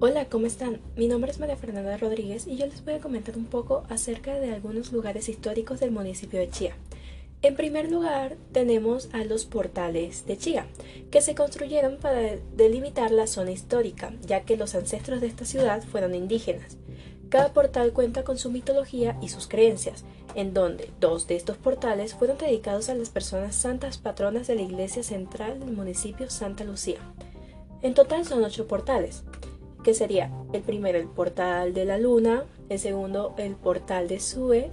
Hola, ¿cómo están? Mi nombre es María Fernanda Rodríguez y yo les voy a comentar un poco acerca de algunos lugares históricos del municipio de Chía. En primer lugar, tenemos a los portales de Chía, que se construyeron para delimitar la zona histórica, ya que los ancestros de esta ciudad fueron indígenas. Cada portal cuenta con su mitología y sus creencias, en donde dos de estos portales fueron dedicados a las personas santas patronas de la iglesia central del municipio Santa Lucía. En total son ocho portales que sería el primero el portal de la luna, el segundo el portal de Sue,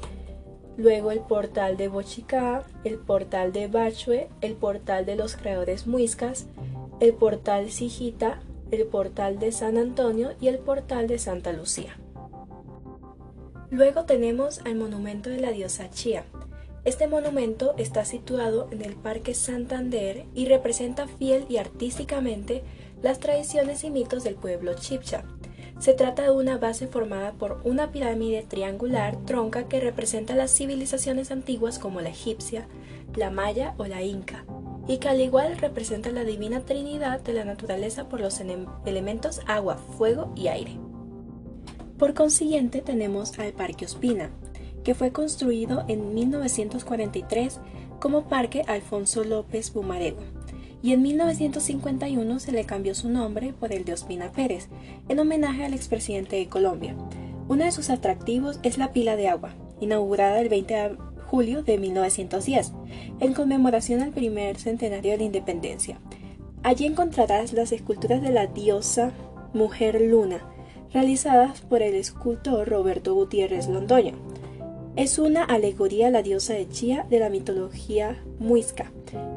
luego el portal de Bochicá, el portal de Bachue, el portal de los creadores muiscas, el portal Sijita, el portal de San Antonio y el portal de Santa Lucía. Luego tenemos al monumento de la diosa Chía. Este monumento está situado en el Parque Santander y representa fiel y artísticamente las tradiciones y mitos del pueblo chipcha. Se trata de una base formada por una pirámide triangular tronca que representa las civilizaciones antiguas como la egipcia, la maya o la inca, y que al igual representa la divina trinidad de la naturaleza por los elementos agua, fuego y aire. Por consiguiente tenemos al Parque Ospina, que fue construido en 1943 como Parque Alfonso López Bumarego y en 1951 se le cambió su nombre por el de Ospina Pérez, en homenaje al expresidente de Colombia. Uno de sus atractivos es la pila de agua, inaugurada el 20 de julio de 1910, en conmemoración al primer centenario de la independencia. Allí encontrarás las esculturas de la diosa Mujer Luna, realizadas por el escultor Roberto Gutiérrez Londoño. Es una alegoría a la diosa de Chía de la mitología muisca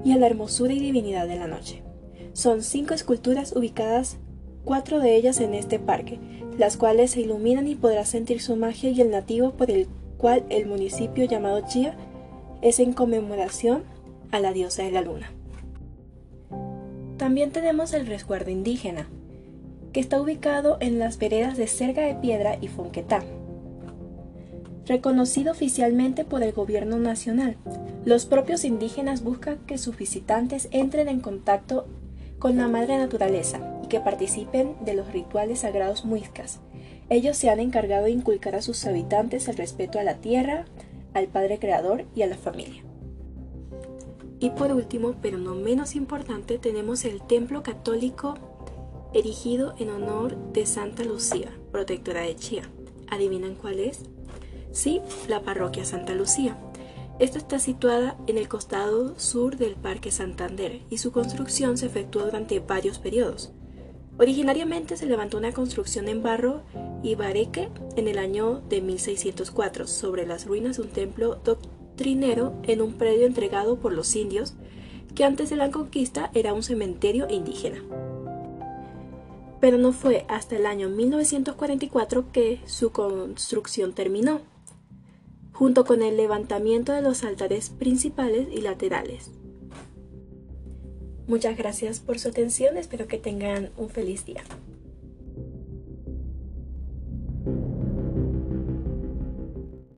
y a la hermosura y divinidad de la noche. Son cinco esculturas ubicadas, cuatro de ellas en este parque, las cuales se iluminan y podrás sentir su magia y el nativo por el cual el municipio llamado Chía es en conmemoración a la diosa de la luna. También tenemos el resguardo indígena, que está ubicado en las veredas de Cerga de Piedra y Fonquetá, reconocido oficialmente por el gobierno nacional. Los propios indígenas buscan que sus visitantes entren en contacto con la madre naturaleza y que participen de los rituales sagrados muiscas. Ellos se han encargado de inculcar a sus habitantes el respeto a la tierra, al Padre Creador y a la familia. Y por último, pero no menos importante, tenemos el templo católico erigido en honor de Santa Lucía, protectora de Chía. ¿Adivinan cuál es? Sí, la parroquia Santa Lucía. Esta está situada en el costado sur del Parque Santander y su construcción se efectuó durante varios periodos. Originariamente se levantó una construcción en barro y bareque en el año de 1604 sobre las ruinas de un templo doctrinero en un predio entregado por los indios que antes de la conquista era un cementerio indígena. Pero no fue hasta el año 1944 que su construcción terminó junto con el levantamiento de los altares principales y laterales. Muchas gracias por su atención, espero que tengan un feliz día.